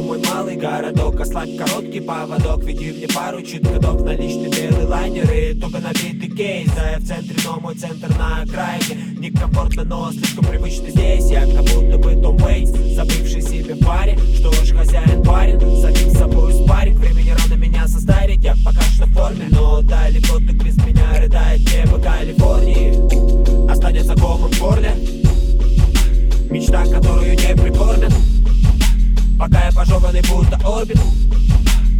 мой малый городок Ослабь короткий поводок. Веди мне пару чит-кодов Наличный белый лайнер и туго набитый кейс. Да я в центре, но мой центр на окраине. Некомфортно, но слишком привычно здесь. Я как будто бы Том Уэйтс Забывший себе паре Что ж, хозяин Пожеванный будто орбит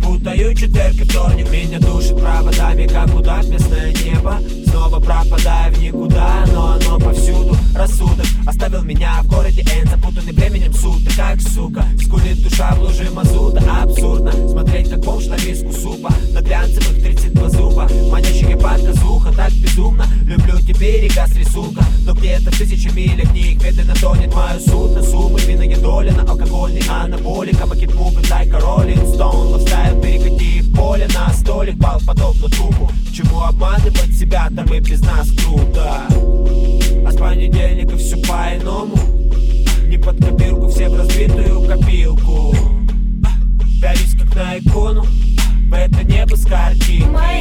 Путаю четверг и вторник. Меня душит проводами, как удав местное небо Снова пропадаю в никуда Но оно повсюду. Рассудок оставил меня в городе Н Запутанный временем суток, как сука Скулит душа в луже мазута. Абсурдно смотреть, как бомж на миску супа. На глянцевых 32 зуба. Манящая показуха, так безумно. Люблю тебе река с рисунка Но где-то в тысячи миль от них Медленно тонет мое судно. Суммы винная доля на алкогольный анаболик А макет мувы a rolling stone Лайфстайл перекати в поле на столик. Пал подобно трупу К чему обманывать себя, там и без нас круто. А с понедельника все по-иному. Не под копирку, все в разбитую копилку. Пялись как на икону. В это небо с картинки Мои